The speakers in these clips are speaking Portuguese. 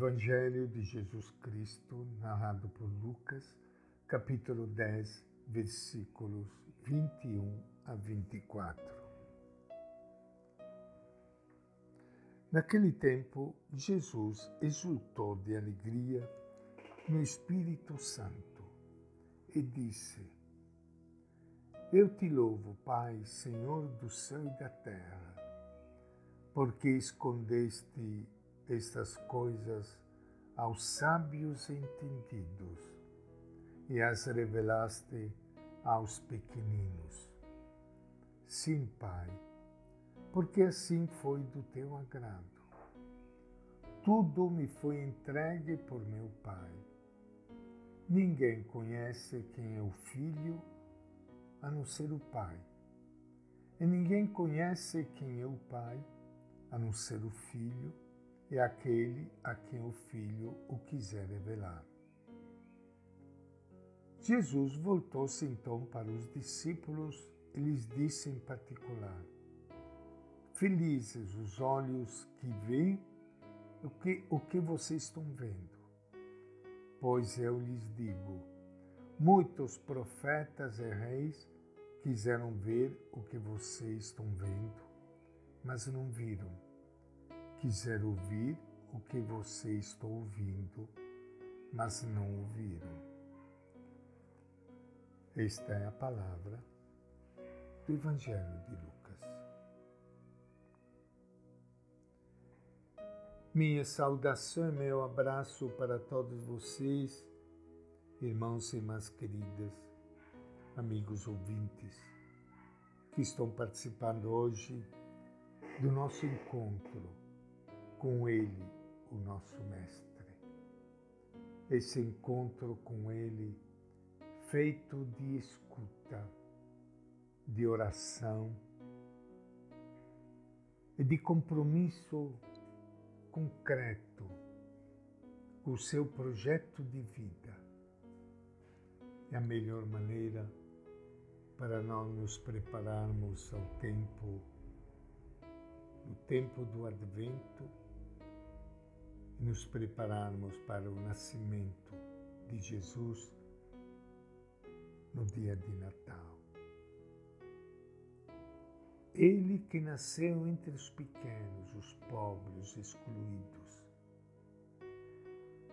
Evangelho de Jesus Cristo, narrado por Lucas, capítulo 10, versículos 21 a 24. Naquele tempo, Jesus exultou de alegria no Espírito Santo e disse: Eu te louvo, Pai, Senhor do céu e da terra, porque escondeste estas coisas aos sábios entendidos e as revelaste aos pequeninos. Sim, Pai, porque assim foi do teu agrado. Tudo me foi entregue por meu Pai. Ninguém conhece quem é o Filho a não ser o Pai. E ninguém conhece quem é o Pai a não ser o Filho é aquele a quem o Filho o quiser revelar. Jesus voltou-se então para os discípulos e lhes disse em particular: Felizes os olhos que veem o que, o que vocês estão vendo. Pois eu lhes digo: muitos profetas e reis quiseram ver o que vocês estão vendo, mas não viram quiser ouvir o que você está ouvindo, mas não ouviram. Esta é a palavra do Evangelho de Lucas. Minha saudação e meu abraço para todos vocês, irmãos e irmãs queridas, amigos ouvintes, que estão participando hoje do nosso encontro com Ele, o nosso Mestre. Esse encontro com Ele, feito de escuta, de oração e de compromisso concreto com o seu projeto de vida, é a melhor maneira para nós nos prepararmos ao tempo, no tempo do advento nos prepararmos para o nascimento de Jesus no dia de Natal. Ele que nasceu entre os pequenos, os pobres, os excluídos,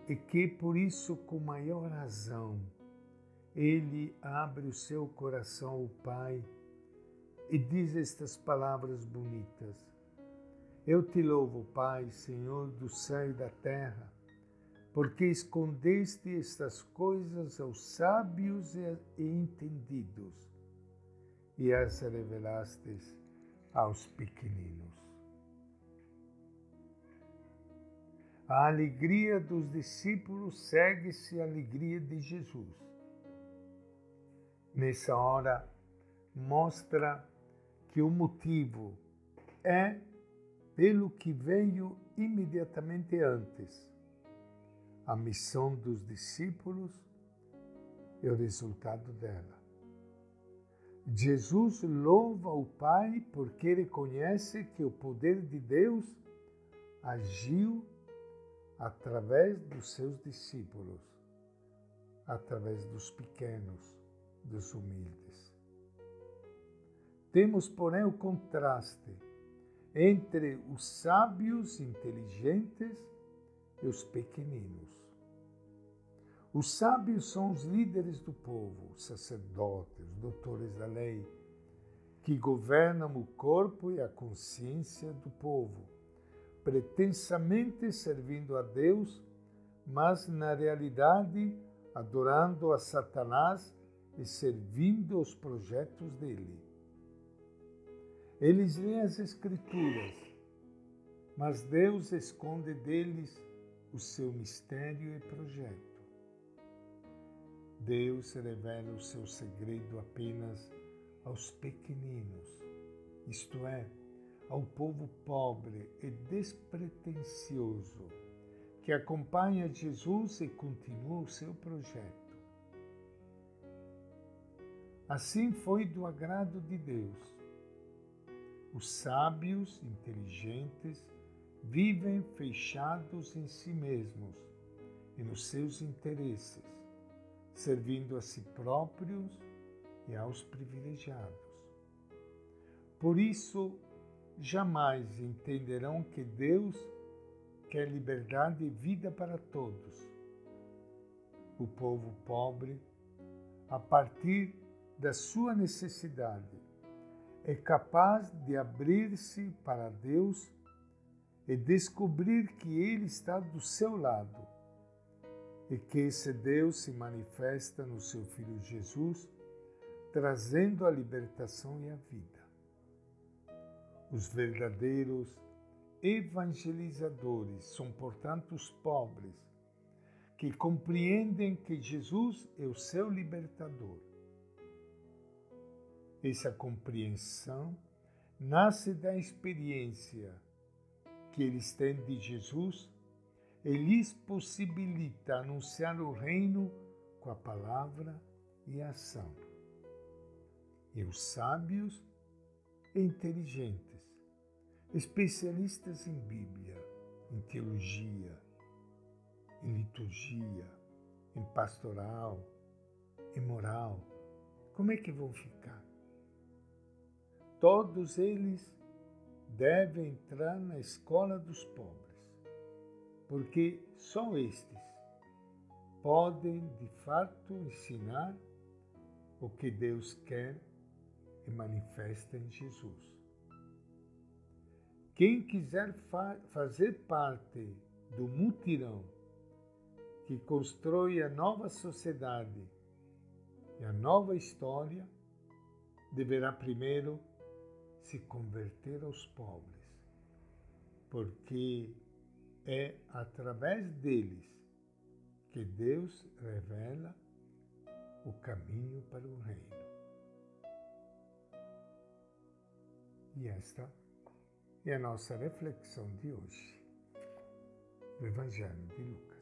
e que por isso, com maior razão, ele abre o seu coração ao Pai e diz estas palavras bonitas eu te louvo, Pai, Senhor do céu e da terra, porque escondeste estas coisas aos sábios e entendidos e as revelaste aos pequeninos. A alegria dos discípulos segue-se a alegria de Jesus. Nessa hora, mostra que o motivo é pelo que veio imediatamente antes. A missão dos discípulos e o resultado dela. Jesus louva o Pai porque reconhece que o poder de Deus agiu através dos seus discípulos, através dos pequenos, dos humildes. Temos, porém, o contraste entre os sábios inteligentes e os pequeninos. Os sábios são os líderes do povo, sacerdotes, doutores da lei, que governam o corpo e a consciência do povo, pretensamente servindo a Deus, mas na realidade adorando a Satanás e servindo os projetos dele. Eles leem as Escrituras, mas Deus esconde deles o seu mistério e projeto. Deus revela o seu segredo apenas aos pequeninos, isto é, ao povo pobre e despretensioso que acompanha Jesus e continua o seu projeto. Assim foi do agrado de Deus os sábios, inteligentes vivem fechados em si mesmos e nos seus interesses, servindo a si próprios e aos privilegiados. Por isso, jamais entenderão que Deus quer liberdade e vida para todos. O povo pobre, a partir da sua necessidade, é capaz de abrir-se para Deus e descobrir que Ele está do seu lado e que esse Deus se manifesta no seu Filho Jesus, trazendo a libertação e a vida. Os verdadeiros evangelizadores são, portanto, os pobres, que compreendem que Jesus é o seu libertador. Essa compreensão nasce da experiência que eles têm de Jesus e lhes possibilita anunciar o reino com a palavra e a ação. E os sábios e inteligentes, especialistas em Bíblia, em teologia, em liturgia, em pastoral, em moral, como é que vão ficar? Todos eles deve entrar na escola dos pobres, porque só estes podem de fato ensinar o que Deus quer e manifesta em Jesus. Quem quiser fa fazer parte do mutirão que constrói a nova sociedade e a nova história, deverá primeiro se converter aos pobres, porque é através deles que Deus revela o caminho para o reino. E esta é a nossa reflexão de hoje do Evangelho de Lucas.